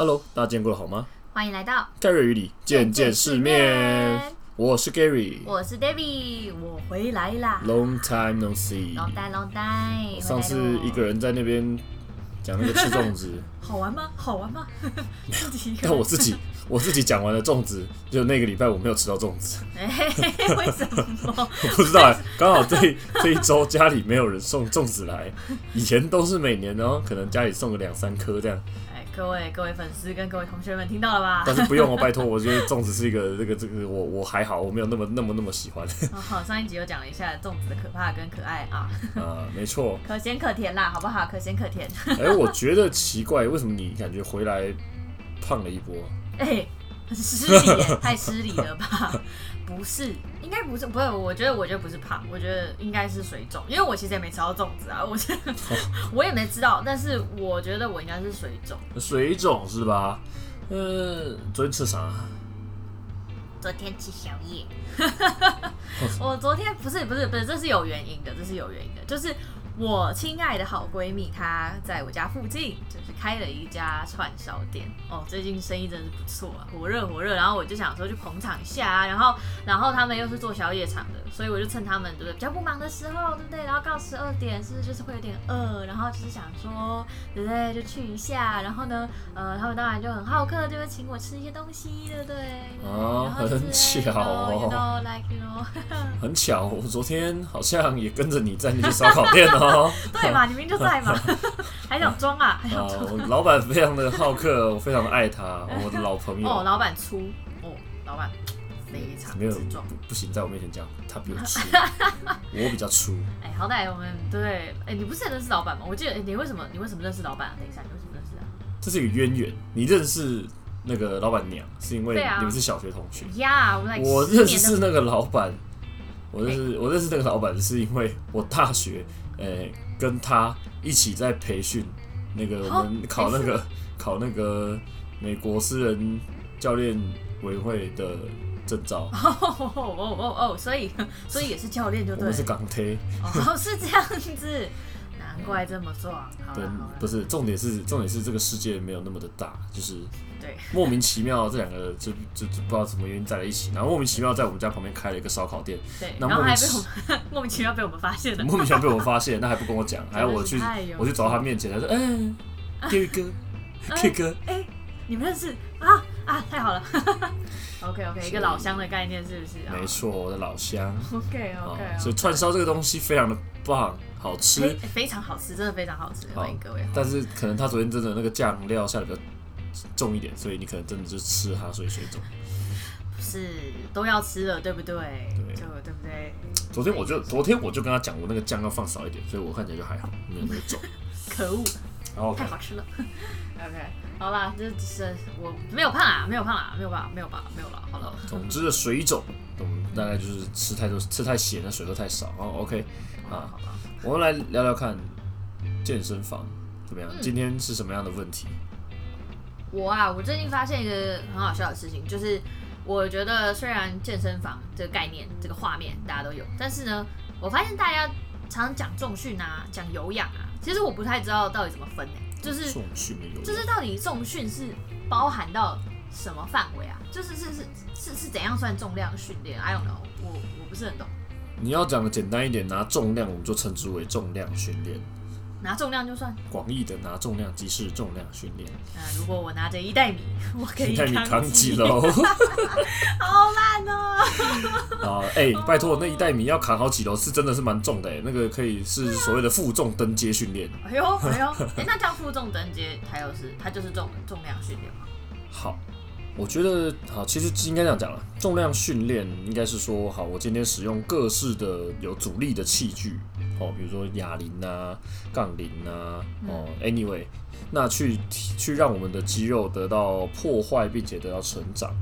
Hello，大家见过了好吗？欢迎来到盖瑞与你见见世面。我是 Gary，我是 Debbie，我回来啦。Long time no see。Long time, long time。上次一个人在那边讲那个吃粽子，好玩吗？好玩吗？但我自己我自己讲完了粽子，就那个礼拜我没有吃到粽子。哎，为什么？我不知道哎，刚好这这一周家里没有人送粽子来，以前都是每年，然后可能家里送个两三颗这样。各位各位粉丝跟各位同学们听到了吧？但是不用哦，拜托，我觉得粽子是一个这个这个我我还好，我没有那么那么那么喜欢。好，上一集又讲了一下粽子的可怕跟可爱啊。呃，没错。可咸可甜啦，好不好？可咸可甜。哎、欸，我觉得奇怪，为什么你感觉回来胖了一波？哎、失礼，太失礼了吧？不是，应该不是，不是，我觉得，我觉得不是胖，我觉得应该是水肿，因为我其实也没吃到粽子啊，我觉得我也没知道，但是我觉得我应该是水肿，水肿是吧？嗯，昨天吃啥？昨天吃宵夜，我昨天不是不是不是，这是有原因的，这是有原因的，就是。我亲爱的好闺蜜，她在我家附近就是开了一家串烧店哦，最近生意真是不错啊，火热火热。然后我就想说去捧场一下啊，然后然后他们又是做宵夜场的，所以我就趁他们对不对比较不忙的时候，对不对？然后到十二点是不是就是会有点饿，然后就是想说对不对就去一下，然后呢呃他们当然就很好客，就会请我吃一些东西，对不对？哦，很巧哦，you know, like you know. 很巧，我昨天好像也跟着你在那些烧烤店哦。对嘛，你明明就在嘛，还想装啊？还想装？我老板非常的好客，我非常的爱他，我的老朋友。哦，老板粗哦，老板非常没有不不行，在我面前讲他比我粗，我比较粗。哎，好歹我们对，哎，你不是很认识老板吗？我记得，哎，你为什么你为什么认识老板啊？等一下，你为什么认识啊？这是一个渊源，你认识那个老板娘是因为你们是小学同学呀？我认识那个老板，我认识我认识那个老板是因为我大学。诶、欸，跟他一起在培训，那个我们考那个、哦、考那个美国私人教练委员会的证照。哦哦哦哦哦，所以所以也是教练就对。我们是港铁。哦，是这样子。怪这么壮，对，不是重点是重点是这个世界没有那么的大，就是对。莫名其妙这两个就就就不知道什么原因在了一起，然后莫名其妙在我们家旁边开了一个烧烤店，对，然后还被我们 莫名其妙被我们发现了，莫名其妙被我们发现，那还不跟我讲，还要我去我去找到他面前，他说哎，Gary 哥，Gary 哥，哎，你们认识？啊啊，太好了，OK OK，一个老乡的概念是不是？没错，我的老乡，OK OK，所以串烧这个东西非常的棒。好吃，非常好吃，真的非常好吃，欢迎各位。但是可能他昨天真的那个酱料下的比较重一点，所以你可能真的就吃它，所以水肿。不是都要吃了，对不对？对，就对不对？昨天我就昨天我就跟他讲，我那个酱要放少一点，所以我看起来就还好，没有那么重。可恶，太好吃了。OK，好啦，这只是我没有胖啊，没有胖啊，没有吧，没有吧，没有了。好了，总之的水肿，我们大概就是吃太多，吃太咸的水喝太少。哦，OK，啊。我们来聊聊看健身房怎么样？今天是什么样的问题？我啊，我最近发现一个很好笑的事情，就是我觉得虽然健身房这个概念、这个画面大家都有，但是呢，我发现大家常常讲重训啊、讲有氧啊，其实我不太知道到底怎么分呢？就是重训就是到底重训是包含到什么范围啊？就是是是是是怎样算重量训练？I don't know，我我不是很懂。你要讲的简单一点，拿重量我们就称之为重量训练。拿重量就算广义的拿重量即是重量训练。那如果我拿着一袋米，我可以一袋米扛几楼？好烂哦！啊，哎，拜托，那一袋米要扛好几楼，是真的是蛮重的哎。那个可以是所谓的负重登阶训练。哎呦哎呦，哎，那叫负重登阶，它又是它就是重重量训练吗？好。我觉得好，其实应该这样讲了。重量训练应该是说，好，我今天使用各式的有阻力的器具，哦，比如说哑铃啊、杠铃啊，哦，anyway，那去去让我们的肌肉得到破坏，并且得到成长。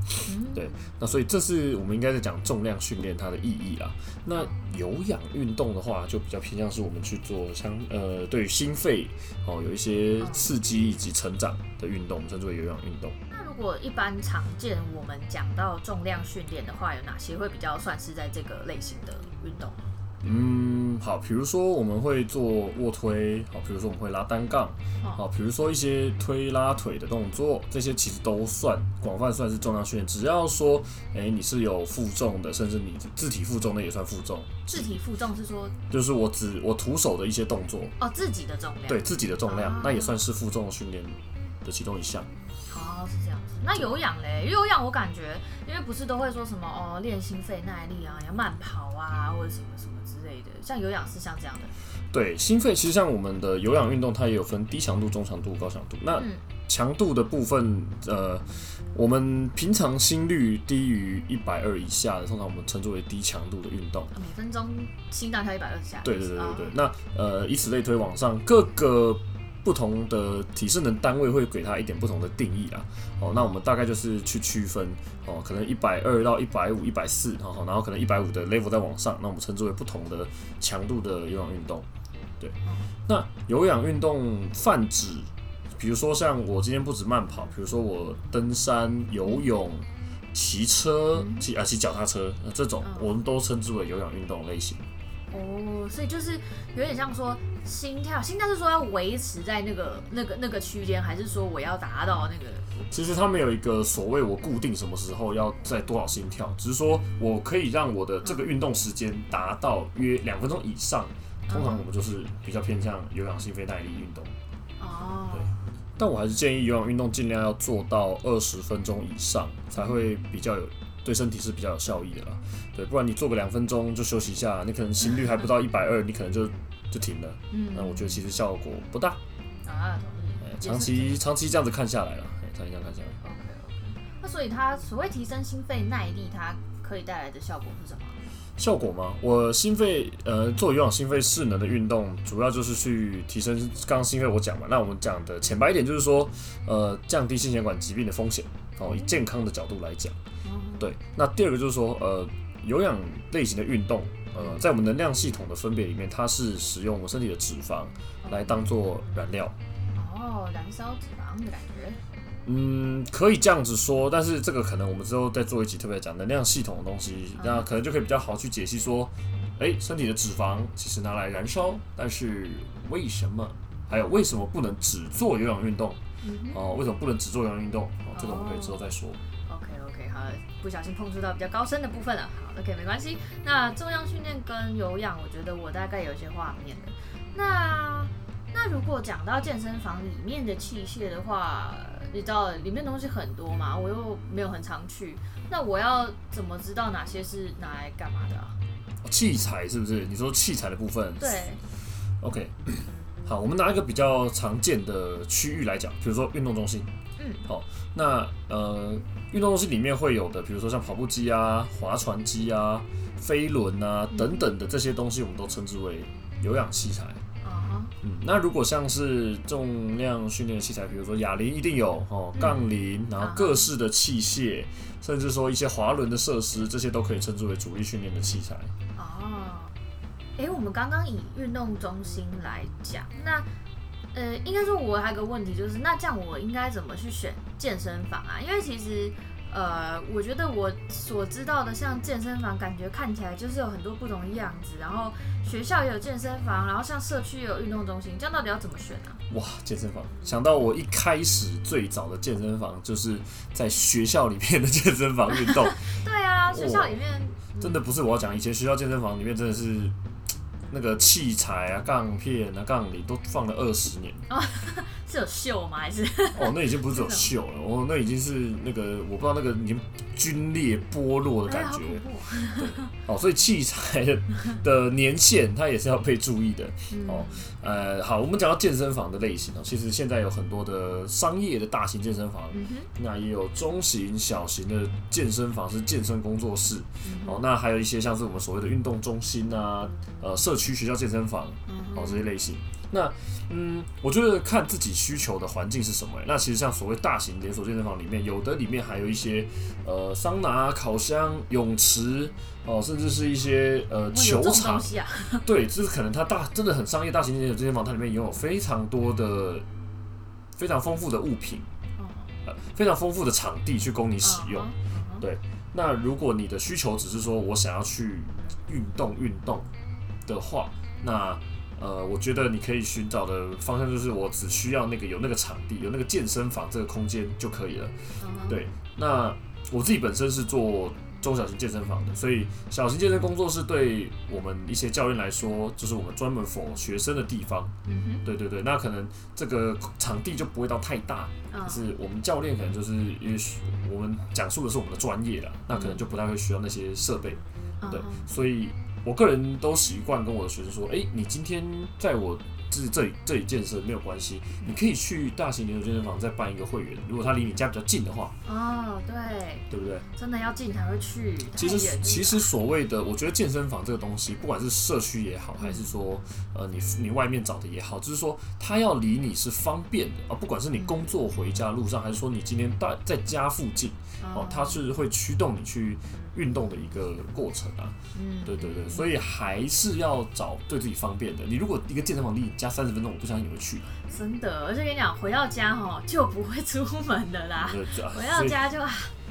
对，那所以这是我们应该在讲重量训练它的意义啦。那有氧运动的话，就比较偏向是我们去做相呃，对于心肺哦有一些刺激以及成长的运动，称之为有氧运动。如果一般常见，我们讲到重量训练的话，有哪些会比较算是在这个类型的运动？嗯，好，比如说我们会做卧推，好，比如说我们会拉单杠，好，比如说一些推拉腿的动作，这些其实都算广泛算是重量训练。只要说，哎、欸，你是有负重的，甚至你自体负重的也算负重。自体负重是说，就是我只我徒手的一些动作哦，自己的重量，对自己的重量，啊、那也算是负重训练的其中一项。哦，是这样子。那有氧嘞？有氧我感觉，因为不是都会说什么哦，练心肺耐力啊，要慢跑啊，或者什么什么。像有氧是像这样的，对，心肺其实像我们的有氧运动，它也有分低强度、中强度、高强度。那强度的部分，呃，我们平常心率低于一百二以下的，通常我们称之为低强度的运动。每分钟心脏跳一百二下。对对对对对。那呃，以此类推往上，各个。不同的体适能单位会给它一点不同的定义啊。哦，那我们大概就是去区分哦，可能一百二到一百五、一百四，然后可能一百五的 level 再往上，那我们称之为不同的强度的有氧运动。对，那有氧运动泛指，比如说像我今天不止慢跑，比如说我登山、游泳、骑车、骑啊骑脚踏车，这种我们都称之为有氧运动类型。哦，所以就是有点像说心跳，心跳是说要维持在那个那个那个区间，还是说我要达到那个？其实他没有一个所谓我固定什么时候要在多少心跳，只是说我可以让我的这个运动时间达到约两分钟以上。通常我们就是比较偏向有氧心肺耐力运动。哦，对，但我还是建议有氧运动尽量要做到二十分钟以上，才会比较有。对身体是比较有效益的啦，对，不然你做个两分钟就休息一下，你可能心率还不到一百二，你可能就就停了。嗯，那我觉得其实效果不大。啊，长期长期这样子看下来了，长期这样看下来。OK OK。那所以它所谓提升心肺耐力，它可以带来的效果是什么？效果吗？我心肺呃做有氧心肺势能的运动，主要就是去提升刚刚心肺我讲嘛，那我们讲的浅白一点就是说，呃，降低心血管疾病的风险。哦，以健康的角度来讲。对，那第二个就是说，呃，有氧类型的运动，呃，在我们能量系统的分别里面，它是使用我们身体的脂肪来当做燃料。哦，燃烧脂肪的感觉。嗯，可以这样子说，但是这个可能我们之后再做一集特别讲能量系统的东西，那可能就可以比较好去解析说，哎，身体的脂肪其实拿来燃烧，但是为什么？还有为什么不能只做有氧运动？哦，为什么不能只做有氧运动？哦，这个我们可以之后再说。不小心碰触到比较高深的部分了，好，OK，没关系。那重量训练跟有氧，我觉得我大概有一些画面的。那那如果讲到健身房里面的器械的话，你知道里面东西很多嘛，我又没有很常去，那我要怎么知道哪些是拿来干嘛的啊？器材是不是？你说器材的部分？对。OK，好，我们拿一个比较常见的区域来讲，比如说运动中心。嗯，好，那呃。运动中心里面会有的，比如说像跑步机啊、划船机啊、飞轮啊等等的这些东西，我们都称之为有氧器材。嗯，嗯，那如果像是重量训练的器材，比如说哑铃一定有哦，杠铃，然后各式的器械，甚至说一些滑轮的设施，这些都可以称之为主力训练的器材。哦，诶，我们刚刚以运动中心来讲，那。呃，应该说，我还有个问题，就是那这样我应该怎么去选健身房啊？因为其实，呃，我觉得我所知道的，像健身房，感觉看起来就是有很多不同的样子，然后学校也有健身房，然后像社区也有运动中心，这样到底要怎么选呢？哇，健身房，想到我一开始最早的健身房就是在学校里面的健身房运动。对啊，学校里面真的不是我要讲，以前学校健身房里面真的是。那个器材啊、杠片啊、杠铃都放了二十年。哦，是有锈吗？还是？哦，那已经不是有锈了，哦，那已经是那个我不知道那个已经龟裂剥落的感觉。对，哦，所以器材的年限它也是要被注意的。哦，呃，好，我们讲到健身房的类型哦，其实现在有很多的商业的大型健身房，那也有中型、小型的健身房是健身工作室。哦，那还有一些像是我们所谓的运动中心啊，呃，社区学校健身房，哦，这些类型。那，嗯，我觉得看自己需求的环境是什么。那其实像所谓大型连锁健身房里面，有的里面还有一些呃桑拿、烤箱、泳池，哦，甚至是一些呃球场。啊、对，就是可能它大真的很商业大型连锁健身房，它里面拥有非常多的、非常丰富的物品，呃，非常丰富的场地去供你使用。对，那如果你的需求只是说我想要去运动运动的话，那呃，我觉得你可以寻找的方向就是，我只需要那个有那个场地，有那个健身房这个空间就可以了。嗯、对，那我自己本身是做中小型健身房的，所以小型健身工作室对我们一些教练来说，就是我们专门 for 学生的地方。嗯哼，对对对，那可能这个场地就不会到太大，可、嗯、是我们教练可能就是也许我们讲述的是我们的专业啦，那可能就不太会需要那些设备。嗯、对，所以。我个人都习惯跟我的学生说：“哎、你今天在我这这里这里健身没有关系，你可以去大型连锁健身房再办一个会员。如果他离你家比较近的话，哦，对，对不对？真的要近才会去。其实其实所谓的，我觉得健身房这个东西，不管是社区也好，还是说呃你你外面找的也好，就是说他要离你是方便的啊，不管是你工作回家路上，还是说你今天在在家附近，哦，它是会驱动你去。”运动的一个过程啊，嗯，对对对，所以还是要找对自己方便的。你如果一个健身房离你家三十分钟，我不相信你会去。真的，而且跟你讲，回到家哈就不会出门的啦。回到家就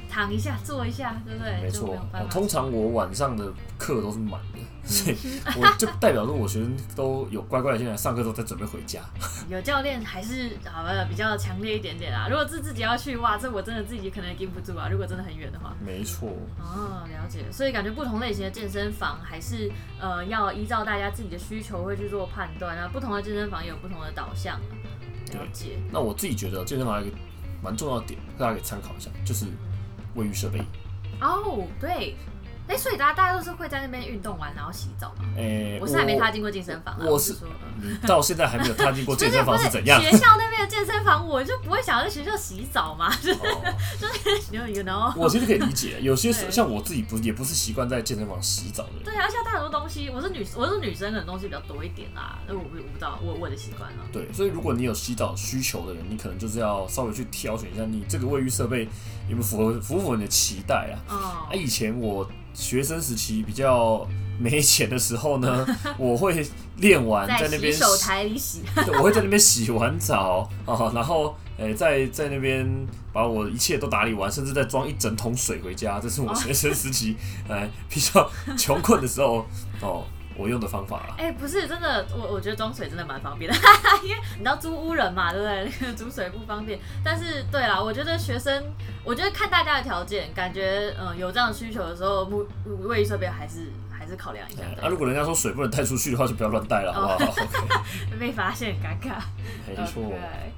躺一下，坐一下，对不对？没错，通常我晚上的课都是满的。所以我就代表说，我学生都有乖乖的进来上课，都在准备回家。有教练还是好吧，比较强烈一点点啦。如果是自己要去，哇，这我真的自己可能也顶不住啊。如果真的很远的话，没错。哦，了解。所以感觉不同类型的健身房还是呃要依照大家自己的需求会去做判断啊。不同的健身房也有不同的导向。了解。那我自己觉得健身房有一个蛮重要的点，大家可以参考一下，就是卫浴设备。哦，对。哎、欸，所以大家大家都是会在那边运动完然后洗澡吗？哎、欸，我是还没踏进过健身房啊，我是到现在还没有踏进过健身房是怎样？学校那边的健身房，我就不会想要在学校洗澡嘛，就是 you know。我其实可以理解，有些像我自己不也不是习惯在健身房洗澡的。对啊，像带很多东西，我是女我是女生，可能东西比较多一点啦，那我不我不知道我我的习惯了。对，所以如果你有洗澡需求的人，你可能就是要稍微去挑选一下，你这个卫浴设备有没有符合符不符合你的期待啊？啊，以前我。学生时期比较没钱的时候呢，我会练完在那边洗手台里洗，我会在那边洗完澡啊，然后诶、欸、在在那边把我一切都打理完，甚至再装一整桶水回家。这是我学生时期 哎比较穷困的时候哦。我用的方法啊，哎、欸，不是真的，我我觉得装水真的蛮方便的，因为你知道租屋人嘛，对不对？那个煮水不方便，但是对啦，我觉得学生，我觉得看大家的条件，感觉嗯有这样的需求的时候，卫卫浴设备还是还是考量一下。啊，如果人家说水不能带出去的话，就不要乱带了，好不好？哦、okay 被发现尴尬，没错。Okay.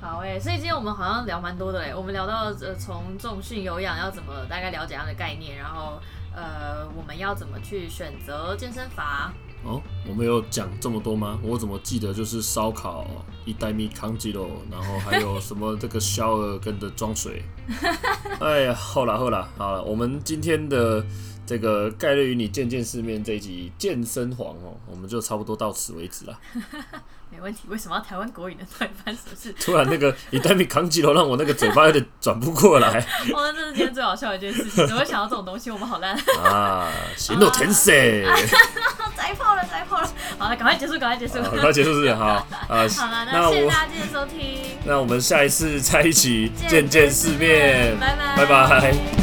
好哎、欸，所以今天我们好像聊蛮多的哎，我们聊到呃从重训有氧要怎么大概了解它的概念，然后。呃，我们要怎么去选择健身房？哦，我们有讲这么多吗？我怎么记得就是烧烤、一袋米康鸡肉，然后还有什么这个小儿跟的装水。哎呀，好了好了，好了，我们今天的这个概率与你见见世面这一集健身房哦，我们就差不多到此为止了。没问题，为什么要台湾国语呢？突然发生什么事？突然那个一袋米扛起头，让我那个嘴巴有点转不过来。哦，这是今天最好笑的一件事情，怎么会想到这种东西？我们好烂啊！行动天使，宰炮了，宰炮了！好了，赶快结束，赶快结束，赶快结束是？好啊，好了，那谢谢大家今天收听。那我们下一次再一起见见世面，拜拜，拜拜。